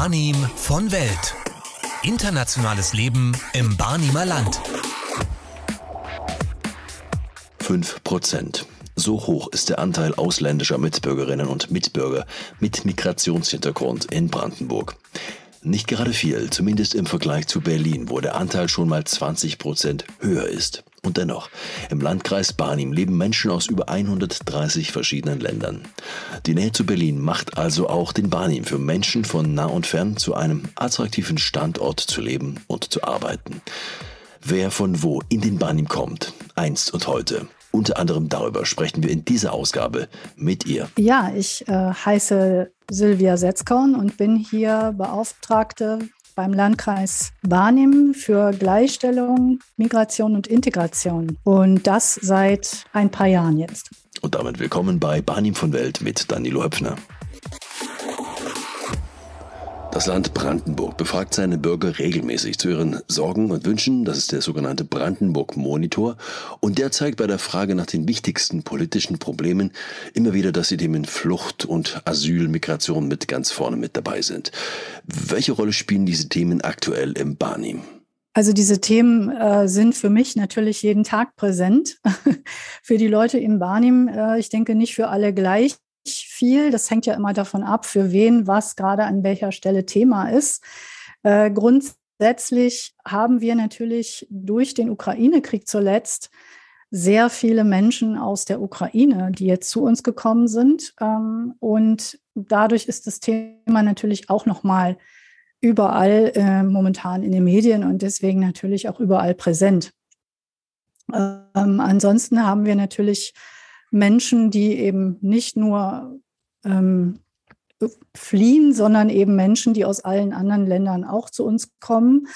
Barnim von Welt. Internationales Leben im Barnimer Land. 5 Prozent. So hoch ist der Anteil ausländischer Mitbürgerinnen und Mitbürger mit Migrationshintergrund in Brandenburg. Nicht gerade viel, zumindest im Vergleich zu Berlin, wo der Anteil schon mal 20 Prozent höher ist. Und dennoch, im Landkreis Barnim leben Menschen aus über 130 verschiedenen Ländern. Die Nähe zu Berlin macht also auch den Barnim für Menschen von nah und fern zu einem attraktiven Standort zu leben und zu arbeiten. Wer von wo in den Barnim kommt, einst und heute. Unter anderem darüber sprechen wir in dieser Ausgabe mit ihr. Ja, ich äh, heiße Sylvia Setzkorn und bin hier Beauftragte beim Landkreis Barnim für Gleichstellung, Migration und Integration. Und das seit ein paar Jahren jetzt. Und damit willkommen bei Barnim von Welt mit Danilo Höpfner. Das Land Brandenburg befragt seine Bürger regelmäßig zu ihren Sorgen und Wünschen. Das ist der sogenannte Brandenburg Monitor. Und der zeigt bei der Frage nach den wichtigsten politischen Problemen immer wieder, dass die Themen Flucht und Asyl, Migration mit ganz vorne mit dabei sind. Welche Rolle spielen diese Themen aktuell im Barnim? Also diese Themen äh, sind für mich natürlich jeden Tag präsent. für die Leute im Barnim, äh, ich denke nicht für alle gleich viel. Das hängt ja immer davon ab, für wen was gerade an welcher Stelle Thema ist. Äh, grundsätzlich haben wir natürlich durch den Ukraine-Krieg zuletzt sehr viele Menschen aus der Ukraine, die jetzt zu uns gekommen sind. Ähm, und dadurch ist das Thema natürlich auch nochmal überall äh, momentan in den Medien und deswegen natürlich auch überall präsent. Ähm, ansonsten haben wir natürlich Menschen, die eben nicht nur ähm, fliehen, sondern eben Menschen, die aus allen anderen Ländern auch zu uns kommen,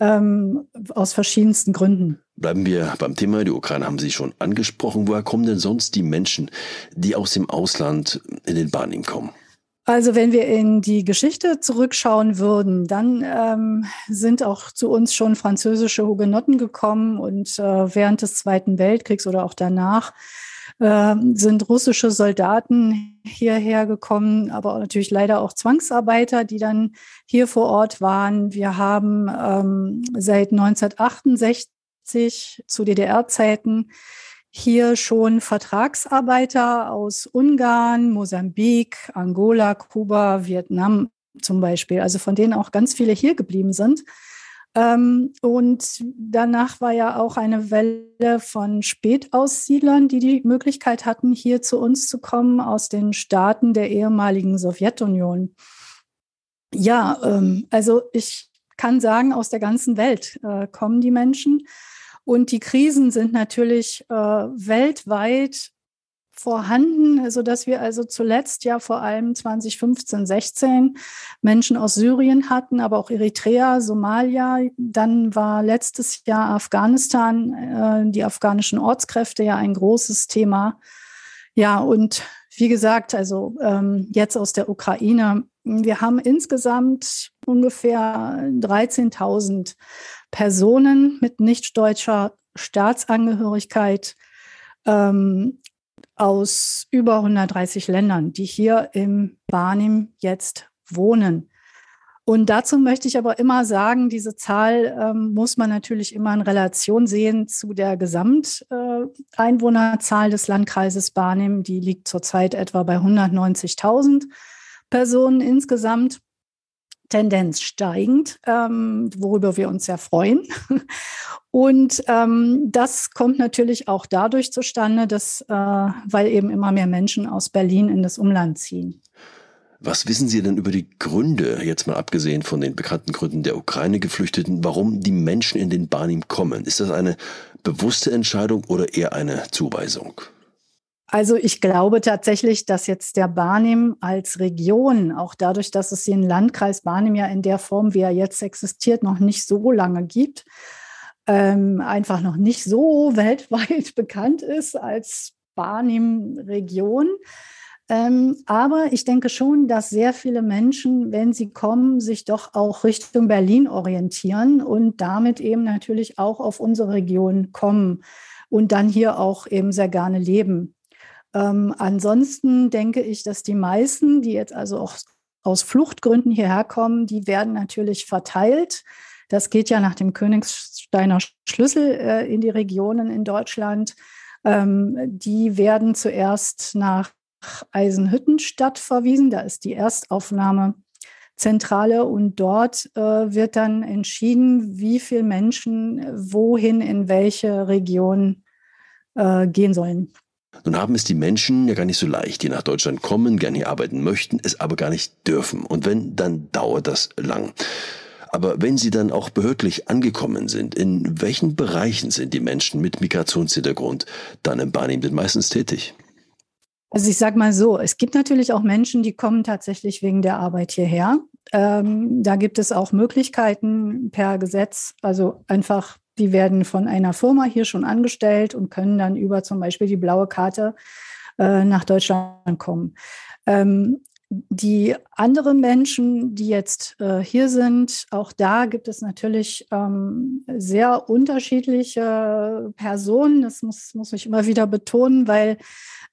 ähm, aus verschiedensten Gründen. Bleiben wir beim Thema. Die Ukraine haben Sie schon angesprochen. Woher kommen denn sonst die Menschen, die aus dem Ausland in den Barnim kommen? Also wenn wir in die Geschichte zurückschauen würden, dann ähm, sind auch zu uns schon französische Hugenotten gekommen und äh, während des Zweiten Weltkriegs oder auch danach äh, sind russische Soldaten hierher gekommen, aber natürlich leider auch Zwangsarbeiter, die dann hier vor Ort waren. Wir haben ähm, seit 1968 zu DDR-Zeiten hier schon Vertragsarbeiter aus Ungarn, Mosambik, Angola, Kuba, Vietnam zum Beispiel, also von denen auch ganz viele hier geblieben sind. Ähm, und danach war ja auch eine Welle von Spätaussiedlern, die die Möglichkeit hatten, hier zu uns zu kommen aus den Staaten der ehemaligen Sowjetunion. Ja, ähm, also ich kann sagen, aus der ganzen Welt äh, kommen die Menschen. Und die Krisen sind natürlich äh, weltweit vorhanden, sodass wir also zuletzt ja vor allem 2015, 16 Menschen aus Syrien hatten, aber auch Eritrea, Somalia. Dann war letztes Jahr Afghanistan, äh, die afghanischen Ortskräfte ja ein großes Thema. Ja, und wie gesagt, also ähm, jetzt aus der Ukraine. Wir haben insgesamt ungefähr 13.000 Personen mit nicht deutscher Staatsangehörigkeit ähm, aus über 130 Ländern, die hier im Barnim jetzt wohnen. Und dazu möchte ich aber immer sagen, diese Zahl ähm, muss man natürlich immer in Relation sehen zu der Gesamteinwohnerzahl äh, des Landkreises Barnim. Die liegt zurzeit etwa bei 190.000 Personen insgesamt. Tendenz steigend, ähm, worüber wir uns sehr freuen. Und ähm, das kommt natürlich auch dadurch zustande, dass, äh, weil eben immer mehr Menschen aus Berlin in das Umland ziehen. Was wissen Sie denn über die Gründe, jetzt mal abgesehen von den bekannten Gründen der Ukraine-Geflüchteten, warum die Menschen in den Barnim kommen? Ist das eine bewusste Entscheidung oder eher eine Zuweisung? Also ich glaube tatsächlich, dass jetzt der Barnim als Region, auch dadurch, dass es den Landkreis Barnim ja in der Form, wie er jetzt existiert, noch nicht so lange gibt, ähm, einfach noch nicht so weltweit bekannt ist als Barnim-Region. Ähm, aber ich denke schon, dass sehr viele Menschen, wenn sie kommen, sich doch auch Richtung Berlin orientieren und damit eben natürlich auch auf unsere Region kommen und dann hier auch eben sehr gerne leben. Ähm, ansonsten denke ich, dass die meisten, die jetzt also auch aus Fluchtgründen hierher kommen, die werden natürlich verteilt. Das geht ja nach dem Königsteiner Schlüssel äh, in die Regionen in Deutschland. Ähm, die werden zuerst nach Eisenhüttenstadt verwiesen. Da ist die Erstaufnahmezentrale und dort äh, wird dann entschieden, wie viele Menschen wohin in welche Region äh, gehen sollen. Nun haben es die Menschen ja gar nicht so leicht, die nach Deutschland kommen, gerne hier arbeiten möchten, es aber gar nicht dürfen. Und wenn, dann dauert das lang. Aber wenn sie dann auch behördlich angekommen sind, in welchen Bereichen sind die Menschen mit Migrationshintergrund dann im Barnim denn meistens tätig? Also ich sage mal so, es gibt natürlich auch Menschen, die kommen tatsächlich wegen der Arbeit hierher. Ähm, da gibt es auch Möglichkeiten per Gesetz, also einfach, die werden von einer Firma hier schon angestellt und können dann über zum Beispiel die blaue Karte äh, nach Deutschland kommen. Ähm, die anderen Menschen, die jetzt äh, hier sind, auch da gibt es natürlich ähm, sehr unterschiedliche Personen. Das muss, muss ich immer wieder betonen, weil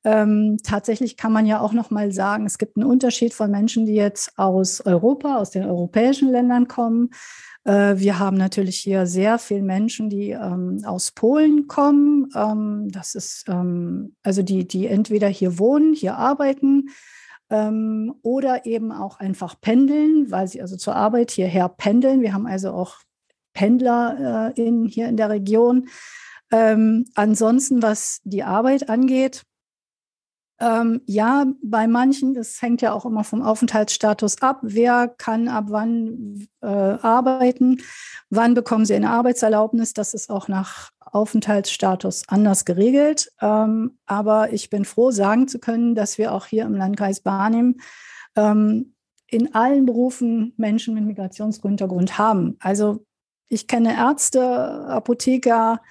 ähm, tatsächlich kann man ja auch noch mal sagen, es gibt einen Unterschied von Menschen, die jetzt aus Europa, aus den europäischen Ländern kommen. Äh, wir haben natürlich hier sehr viele Menschen, die ähm, aus Polen kommen. Ähm, das ist ähm, also die, die entweder hier wohnen, hier arbeiten ähm, oder eben auch einfach pendeln, weil sie also zur Arbeit hierher pendeln. Wir haben also auch Pendler äh, in, hier in der Region. Ähm, ansonsten, was die Arbeit angeht, ähm, ja, bei manchen, das hängt ja auch immer vom Aufenthaltsstatus ab. Wer kann ab wann äh, arbeiten? Wann bekommen sie eine Arbeitserlaubnis? Das ist auch nach Aufenthaltsstatus anders geregelt. Ähm, aber ich bin froh, sagen zu können, dass wir auch hier im Landkreis Barnim ähm, in allen Berufen Menschen mit Migrationshintergrund haben. Also ich kenne Ärzte, Apotheker,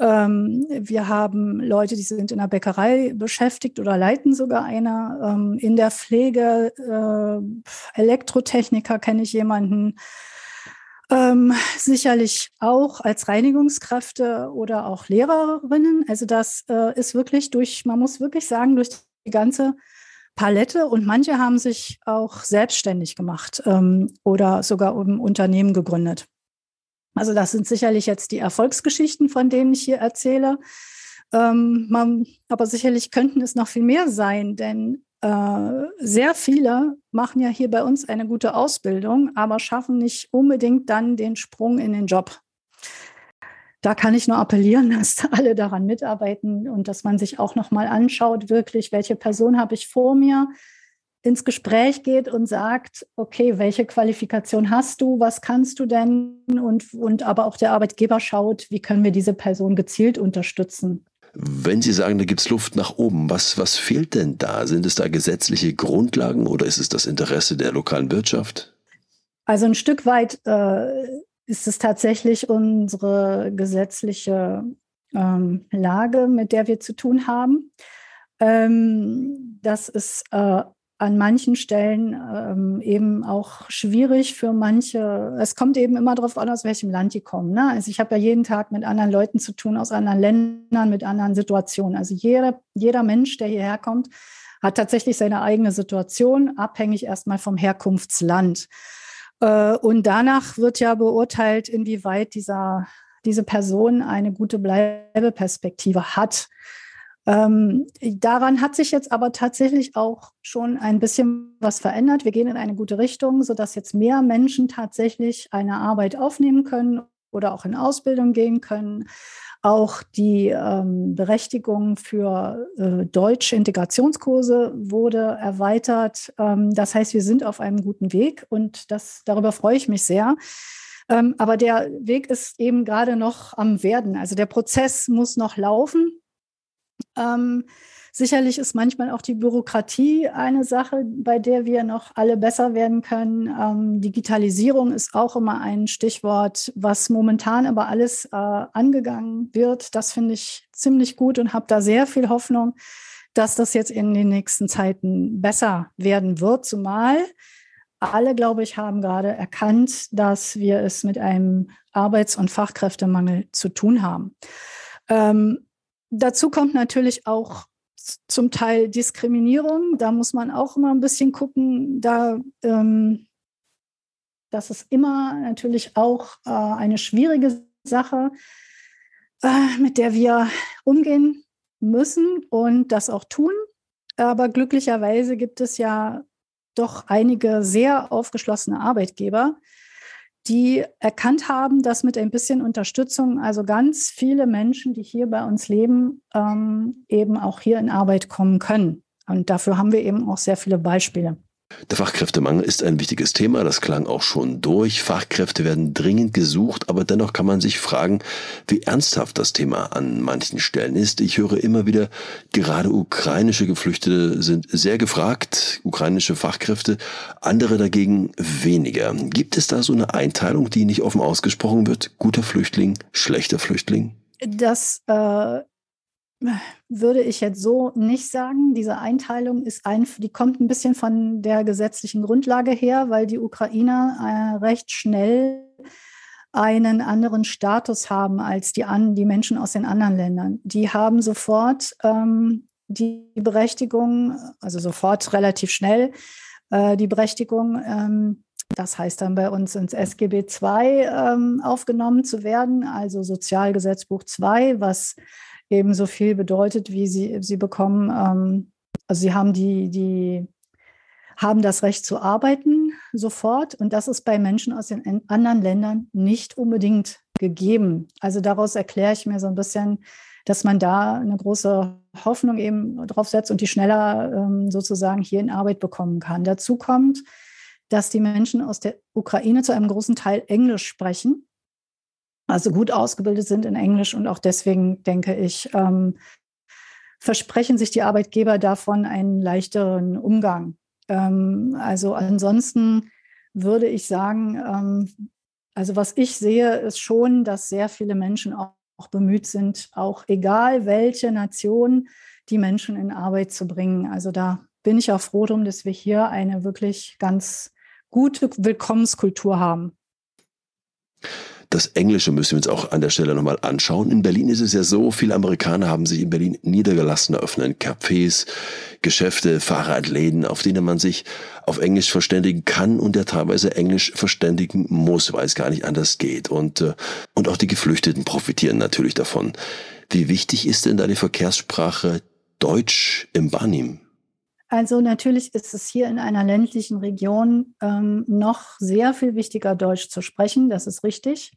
ähm, wir haben Leute, die sind in der Bäckerei beschäftigt oder leiten sogar eine. Ähm, in der Pflege, äh, Elektrotechniker kenne ich jemanden. Ähm, sicherlich auch als Reinigungskräfte oder auch Lehrerinnen. Also das äh, ist wirklich durch, man muss wirklich sagen, durch die ganze Palette und manche haben sich auch selbstständig gemacht ähm, oder sogar um Unternehmen gegründet. Also das sind sicherlich jetzt die Erfolgsgeschichten, von denen ich hier erzähle. Ähm, man, aber sicherlich könnten es noch viel mehr sein, denn äh, sehr viele machen ja hier bei uns eine gute Ausbildung, aber schaffen nicht unbedingt dann den Sprung in den Job. Da kann ich nur appellieren, dass alle daran mitarbeiten und dass man sich auch noch mal anschaut, wirklich, welche Person habe ich vor mir, ins Gespräch geht und sagt, okay, welche Qualifikation hast du, was kannst du denn? Und, und aber auch der Arbeitgeber schaut, wie können wir diese Person gezielt unterstützen. Wenn Sie sagen, da gibt es Luft nach oben, was, was fehlt denn da? Sind es da gesetzliche Grundlagen oder ist es das Interesse der lokalen Wirtschaft? Also ein Stück weit äh, ist es tatsächlich unsere gesetzliche ähm, Lage, mit der wir zu tun haben. Ähm, das ist äh, an manchen Stellen ähm, eben auch schwierig für manche. Es kommt eben immer darauf an, aus welchem Land die kommen. Ne? Also ich habe ja jeden Tag mit anderen Leuten zu tun, aus anderen Ländern, mit anderen Situationen. Also jeder, jeder Mensch, der hierher kommt, hat tatsächlich seine eigene Situation, abhängig erstmal vom Herkunftsland. Äh, und danach wird ja beurteilt, inwieweit dieser, diese Person eine gute Bleibeperspektive hat. Ähm, daran hat sich jetzt aber tatsächlich auch schon ein bisschen was verändert. Wir gehen in eine gute Richtung, sodass jetzt mehr Menschen tatsächlich eine Arbeit aufnehmen können oder auch in Ausbildung gehen können. Auch die ähm, Berechtigung für äh, deutsche Integrationskurse wurde erweitert. Ähm, das heißt, wir sind auf einem guten Weg und das, darüber freue ich mich sehr. Ähm, aber der Weg ist eben gerade noch am Werden. Also der Prozess muss noch laufen. Ähm, sicherlich ist manchmal auch die Bürokratie eine Sache, bei der wir noch alle besser werden können. Ähm, Digitalisierung ist auch immer ein Stichwort, was momentan aber alles äh, angegangen wird. Das finde ich ziemlich gut und habe da sehr viel Hoffnung, dass das jetzt in den nächsten Zeiten besser werden wird, zumal alle, glaube ich, haben gerade erkannt, dass wir es mit einem Arbeits- und Fachkräftemangel zu tun haben. Ähm, Dazu kommt natürlich auch zum Teil Diskriminierung. Da muss man auch immer ein bisschen gucken. Da, ähm, das ist immer natürlich auch äh, eine schwierige Sache, äh, mit der wir umgehen müssen und das auch tun. Aber glücklicherweise gibt es ja doch einige sehr aufgeschlossene Arbeitgeber, die erkannt haben, dass mit ein bisschen Unterstützung also ganz viele Menschen, die hier bei uns leben, ähm, eben auch hier in Arbeit kommen können. Und dafür haben wir eben auch sehr viele Beispiele. Der Fachkräftemangel ist ein wichtiges Thema, das klang auch schon durch. Fachkräfte werden dringend gesucht, aber dennoch kann man sich fragen, wie ernsthaft das Thema an manchen Stellen ist. Ich höre immer wieder, gerade ukrainische Geflüchtete sind sehr gefragt, ukrainische Fachkräfte, andere dagegen weniger. Gibt es da so eine Einteilung, die nicht offen ausgesprochen wird? Guter Flüchtling, schlechter Flüchtling? Das äh, würde ich jetzt so nicht sagen. Diese Einteilung ist ein, die kommt ein bisschen von der gesetzlichen Grundlage her, weil die Ukrainer äh, recht schnell einen anderen Status haben als die, an, die Menschen aus den anderen Ländern. Die haben sofort ähm, die Berechtigung, also sofort relativ schnell, äh, die Berechtigung, ähm, das heißt dann bei uns ins SGB II ähm, aufgenommen zu werden, also Sozialgesetzbuch II, was ebenso viel bedeutet, wie sie, sie bekommen. Ähm, also sie haben die, die haben das Recht zu arbeiten sofort. Und das ist bei Menschen aus den anderen Ländern nicht unbedingt gegeben. Also daraus erkläre ich mir so ein bisschen, dass man da eine große Hoffnung eben drauf setzt und die schneller ähm, sozusagen hier in Arbeit bekommen kann. Dazu kommt, dass die Menschen aus der Ukraine zu einem großen Teil Englisch sprechen also gut ausgebildet sind in Englisch und auch deswegen denke ich, ähm, versprechen sich die Arbeitgeber davon einen leichteren Umgang. Ähm, also ansonsten würde ich sagen, ähm, also was ich sehe, ist schon, dass sehr viele Menschen auch, auch bemüht sind, auch egal welche Nation, die Menschen in Arbeit zu bringen. Also da bin ich auch froh drum, dass wir hier eine wirklich ganz gute Willkommenskultur haben. Das Englische müssen wir uns auch an der Stelle nochmal anschauen. In Berlin ist es ja so, viele Amerikaner haben sich in Berlin niedergelassen, eröffnen Cafés, Geschäfte, Fahrradläden, auf denen man sich auf Englisch verständigen kann und der teilweise Englisch verständigen muss, weil es gar nicht anders geht. Und, äh, und auch die Geflüchteten profitieren natürlich davon. Wie wichtig ist denn da die Verkehrssprache Deutsch im Barnim? Also natürlich ist es hier in einer ländlichen Region ähm, noch sehr viel wichtiger, Deutsch zu sprechen. Das ist richtig.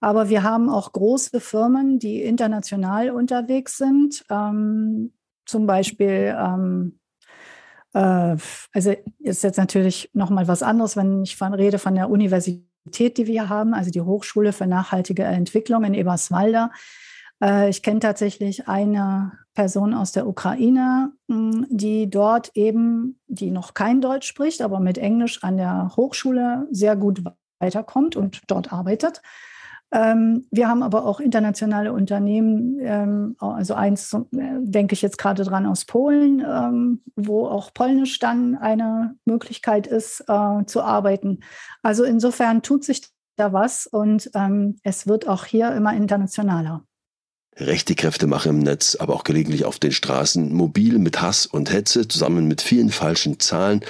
Aber wir haben auch große Firmen, die international unterwegs sind. Ähm, zum Beispiel, ähm, äh, also ist jetzt natürlich noch mal was anderes, wenn ich von, rede von der Universität, die wir haben, also die Hochschule für nachhaltige Entwicklung in Eberswalder. Äh, ich kenne tatsächlich eine Person aus der Ukraine, hm, die dort eben, die noch kein Deutsch spricht, aber mit Englisch an der Hochschule sehr gut weiterkommt und dort arbeitet. Ähm, wir haben aber auch internationale Unternehmen, ähm, also eins äh, denke ich jetzt gerade dran aus Polen, ähm, wo auch Polnisch dann eine Möglichkeit ist äh, zu arbeiten. Also insofern tut sich da was und es wird auch hier immer internationaler. Rechte Kräfte machen im Netz, aber auch gelegentlich auf den Straßen mobil mit Hass und Hetze zusammen mit vielen falschen Zahlen.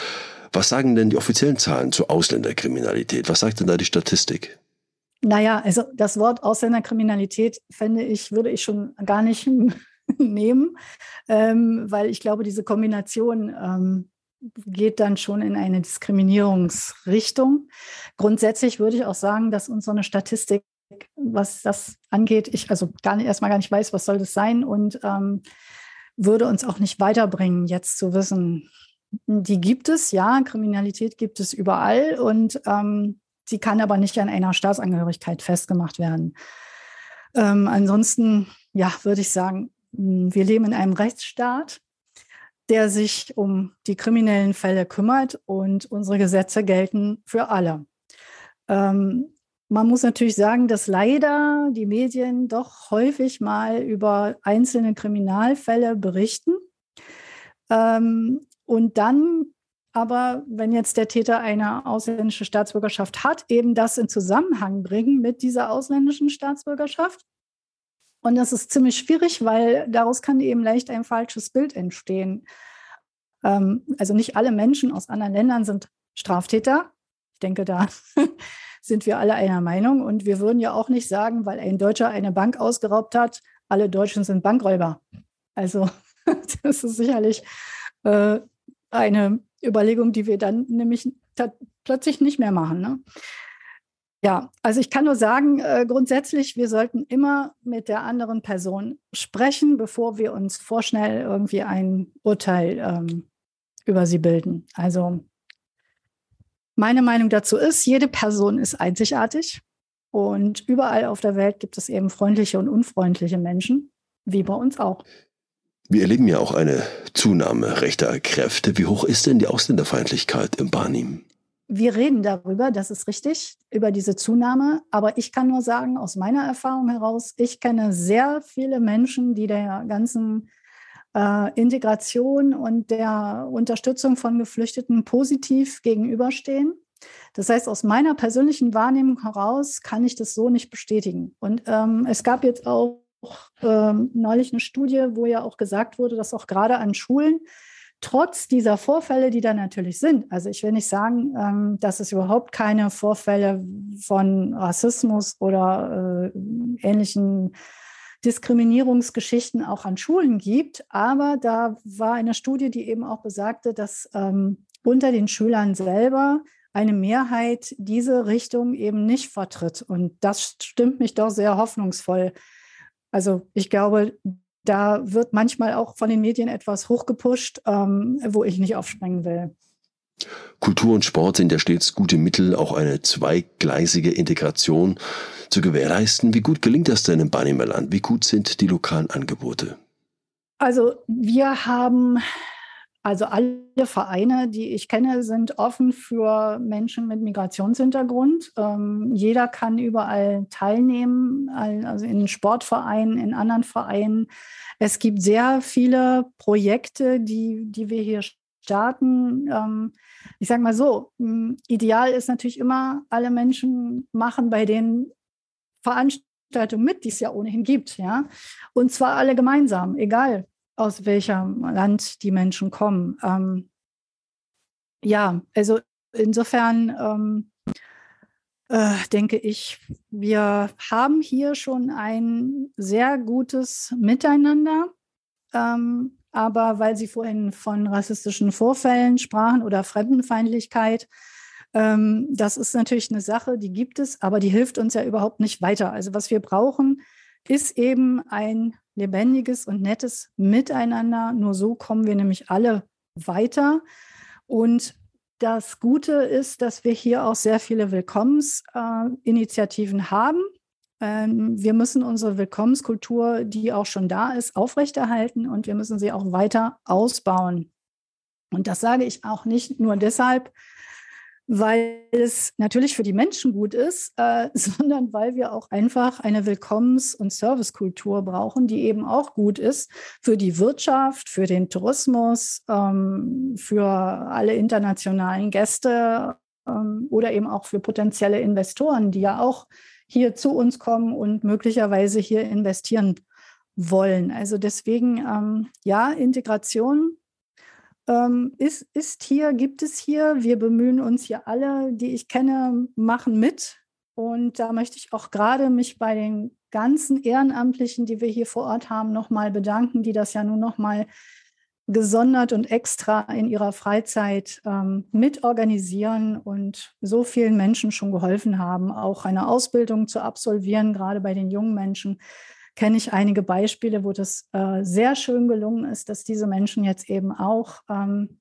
Was sagen denn die offiziellen Zahlen zur Ausländerkriminalität? Was sagt denn da die Statistik? Naja, also das Wort Ausländerkriminalität fände ich, würde ich schon gar nicht nehmen, ähm, weil ich glaube, diese Kombination ähm, geht dann schon in eine Diskriminierungsrichtung. Grundsätzlich würde ich auch sagen, dass uns so eine Statistik was das angeht, ich also gar nicht, erstmal gar nicht weiß, was soll das sein und ähm, würde uns auch nicht weiterbringen, jetzt zu wissen, die gibt es, ja, Kriminalität gibt es überall und ähm, sie kann aber nicht an einer Staatsangehörigkeit festgemacht werden. Ähm, ansonsten, ja, würde ich sagen, hm, wir leben in einem Rechtsstaat, der sich um die kriminellen Fälle kümmert und unsere Gesetze gelten für alle. Ähm, man muss natürlich sagen, dass leider die Medien doch häufig mal über einzelne Kriminalfälle berichten. Ähm, und dann aber, wenn jetzt der Täter eine ausländische Staatsbürgerschaft hat, eben das in Zusammenhang bringen mit dieser ausländischen Staatsbürgerschaft. Und das ist ziemlich schwierig, weil daraus kann eben leicht ein falsches Bild entstehen. Ähm, also nicht alle Menschen aus anderen Ländern sind Straftäter. Ich denke, da sind wir alle einer Meinung. Und wir würden ja auch nicht sagen, weil ein Deutscher eine Bank ausgeraubt hat, alle Deutschen sind Bankräuber. Also das ist sicherlich äh, eine Überlegung, die wir dann nämlich plötzlich nicht mehr machen. Ne? Ja, also ich kann nur sagen, äh, grundsätzlich, wir sollten immer mit der anderen Person sprechen, bevor wir uns vorschnell irgendwie ein Urteil ähm, über sie bilden. Also meine Meinung dazu ist, jede Person ist einzigartig und überall auf der Welt gibt es eben freundliche und unfreundliche Menschen, wie bei uns auch. Wir erleben ja auch eine Zunahme rechter Kräfte. Wie hoch ist denn die Ausländerfeindlichkeit im Barnim? wir reden darüber, das ist richtig, über diese Zunahme. Aber ich kann nur sagen, aus meiner Erfahrung heraus, ich kenne sehr viele Menschen, die der ganzen äh, Integration und der Unterstützung von Geflüchteten positiv gegenüberstehen. Das heißt, aus meiner persönlichen Wahrnehmung heraus kann ich das so nicht bestätigen. Und ähm, es gab jetzt auch ähm, neulich eine Studie, wo ja auch gesagt wurde, dass auch gerade an Schulen trotz dieser Vorfälle, die da natürlich sind, also ich will nicht sagen, ähm, dass es überhaupt keine Vorfälle von Rassismus oder äh, ähnlichen Diskriminierungsgeschichten auch an Schulen gibt, aber da war eine Studie, die eben auch besagte, dass ähm, unter den Schülern selber eine Mehrheit diese Richtung eben nicht vertritt. Und das stimmt mich doch sehr hoffnungsvoll. Also ich glaube, da wird manchmal auch von den Medien etwas hochgepusht, ähm, wo ich nicht aufspringen will. Kultur und Sport sind ja stets gute Mittel, auch eine zweigleisige Integration zu gewährleisten. Wie gut gelingt das denn im Banimerland? Wie gut sind die lokalen Angebote? Also wir haben also alle Vereine, die ich kenne, sind offen für Menschen mit Migrationshintergrund. Ähm, jeder kann überall teilnehmen, also in Sportvereinen, in anderen Vereinen. Es gibt sehr viele Projekte, die, die wir hier starten. Ähm, ich sage mal so, ideal ist natürlich immer, alle Menschen machen bei den Veranstaltungen mit, die es ja ohnehin gibt. Ja? Und zwar alle gemeinsam, egal aus welchem Land die Menschen kommen. Ähm, ja, also insofern ähm, äh, denke ich, wir haben hier schon ein sehr gutes Miteinander. Ähm, aber weil Sie vorhin von rassistischen Vorfällen sprachen oder Fremdenfeindlichkeit, ähm, das ist natürlich eine Sache, die gibt es, aber die hilft uns ja überhaupt nicht weiter. Also was wir brauchen, ist eben ein lebendiges und nettes Miteinander. Nur so kommen wir nämlich alle weiter. Und das Gute ist, dass wir hier auch sehr viele Willkommensinitiativen äh, haben. Ähm, wir müssen unsere Willkommenskultur, die auch schon da ist, aufrechterhalten und wir müssen sie auch weiter ausbauen. Und das sage ich auch nicht nur deshalb, weil es natürlich für die Menschen gut ist, äh, sondern weil wir auch einfach eine Willkommens- und Servicekultur brauchen, die eben auch gut ist für die Wirtschaft, für den Tourismus, ähm, für alle internationalen Gäste ähm, oder eben auch für potenzielle Investoren, die ja auch hier zu uns kommen und möglicherweise hier investieren wollen. Also deswegen, ähm, ja, Integration ähm, ist, ist hier, gibt es hier. Wir bemühen uns hier alle, die ich kenne, machen mit. Und da möchte ich auch gerade mich bei den ganzen Ehrenamtlichen, die wir hier vor Ort haben, nochmal bedanken, die das ja nun nochmal gesondert und extra in ihrer Freizeit ähm, mitorganisieren und so vielen Menschen schon geholfen haben, auch eine Ausbildung zu absolvieren, gerade bei den jungen Menschen kenne ich einige Beispiele, wo das äh, sehr schön gelungen ist, dass diese Menschen jetzt eben auch ähm,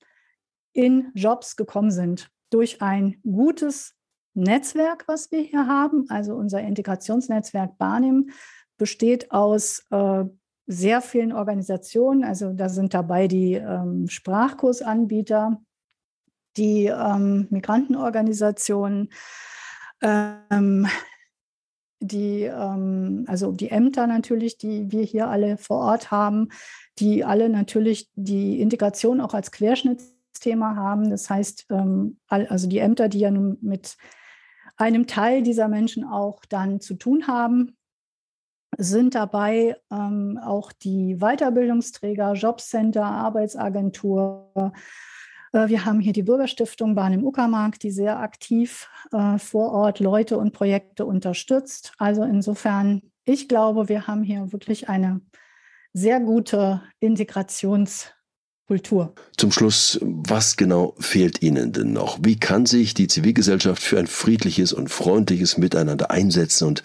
in Jobs gekommen sind durch ein gutes Netzwerk, was wir hier haben. Also unser Integrationsnetzwerk Barnim besteht aus äh, sehr vielen Organisationen. Also da sind dabei die ähm, Sprachkursanbieter, die ähm, Migrantenorganisationen, ähm, die, ähm, also die Ämter natürlich, die wir hier alle vor Ort haben, die alle natürlich die Integration auch als Querschnittsthema haben. Das heißt, ähm, also die Ämter, die ja nun mit einem Teil dieser Menschen auch dann zu tun haben. Sind dabei ähm, auch die Weiterbildungsträger, Jobcenter, Arbeitsagentur. Äh, wir haben hier die Bürgerstiftung Bahn im Uckermark, die sehr aktiv äh, vor Ort Leute und Projekte unterstützt. Also insofern, ich glaube, wir haben hier wirklich eine sehr gute Integrations- Kultur. Zum Schluss, was genau fehlt Ihnen denn noch? Wie kann sich die Zivilgesellschaft für ein friedliches und freundliches Miteinander einsetzen und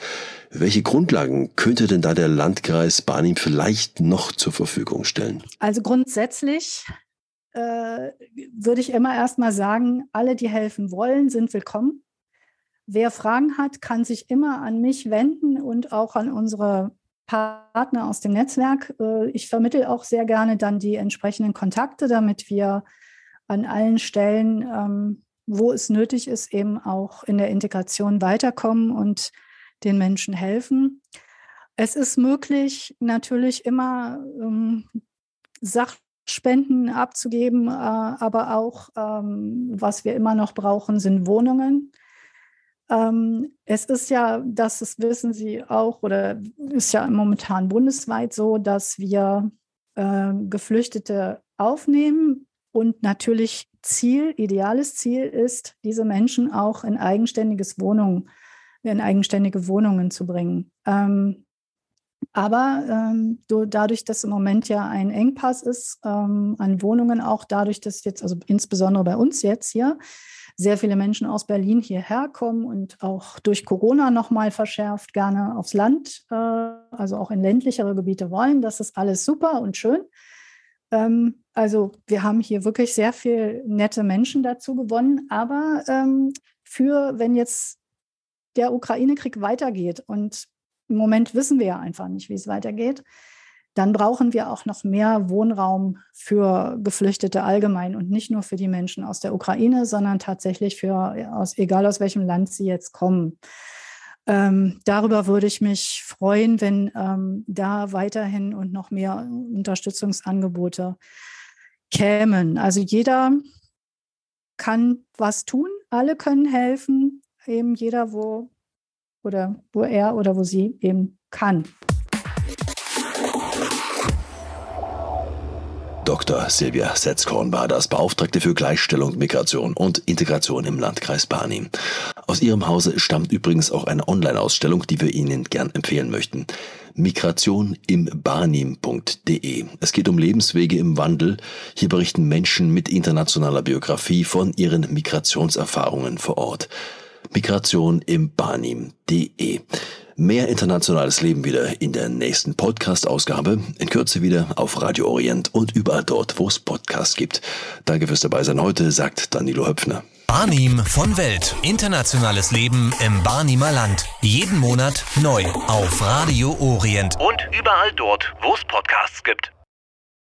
welche Grundlagen könnte denn da der Landkreis Barnim vielleicht noch zur Verfügung stellen? Also grundsätzlich äh, würde ich immer erst mal sagen, alle, die helfen wollen, sind willkommen. Wer Fragen hat, kann sich immer an mich wenden und auch an unsere Partner aus dem Netzwerk. Äh, ich vermittle auch sehr gerne dann die entsprechenden Kontakte, damit wir an allen Stellen, ähm, wo es nötig ist, eben auch in der Integration weiterkommen und den Menschen helfen. Es ist möglich, natürlich immer ähm, Sachspenden abzugeben, äh, aber auch, ähm, was wir immer noch brauchen, sind Wohnungen. Ähm, es ist ja, das ist, wissen Sie auch, oder ist ja momentan bundesweit so, dass wir äh, Geflüchtete aufnehmen und natürlich Ziel, ideales Ziel ist, diese Menschen auch in eigenständiges Wohnung, in eigenständige Wohnungen zu bringen. Ähm, aber ähm, dadurch, dass im Moment ja ein Engpass ist ähm, an Wohnungen, auch dadurch, dass jetzt, also insbesondere bei uns jetzt hier, sehr viele Menschen aus Berlin hierher kommen und auch durch Corona nochmal verschärft gerne aufs Land, äh, also auch in ländlichere Gebiete wollen. Das ist alles super und schön. Ähm, also wir haben hier wirklich sehr viele nette Menschen dazu gewonnen. Aber ähm, für, wenn jetzt der Ukraine-Krieg weitergeht und im Moment wissen wir ja einfach nicht, wie es weitergeht, dann brauchen wir auch noch mehr Wohnraum für Geflüchtete allgemein und nicht nur für die Menschen aus der Ukraine, sondern tatsächlich für, aus, egal aus welchem Land sie jetzt kommen. Ähm, darüber würde ich mich freuen, wenn ähm, da weiterhin und noch mehr Unterstützungsangebote kämen. Also jeder kann was tun, alle können helfen, eben jeder, wo oder wo er oder wo sie eben kann. Dr. Silvia Setzkorn war das Beauftragte für Gleichstellung, Migration und Integration im Landkreis Barnim. Aus ihrem Hause stammt übrigens auch eine Online-Ausstellung, die wir Ihnen gern empfehlen möchten. Migration im Barnim.de. Es geht um Lebenswege im Wandel. Hier berichten Menschen mit internationaler Biografie von ihren Migrationserfahrungen vor Ort. Migration im Barnim.de. Mehr internationales Leben wieder in der nächsten Podcast-Ausgabe. In Kürze wieder auf Radio Orient und überall dort, wo es Podcasts gibt. Danke fürs Dabeisein heute, sagt Danilo Höpfner. Barnim von Welt. Internationales Leben im Barnimer Land. Jeden Monat neu auf Radio Orient. Und überall dort, wo es Podcasts gibt.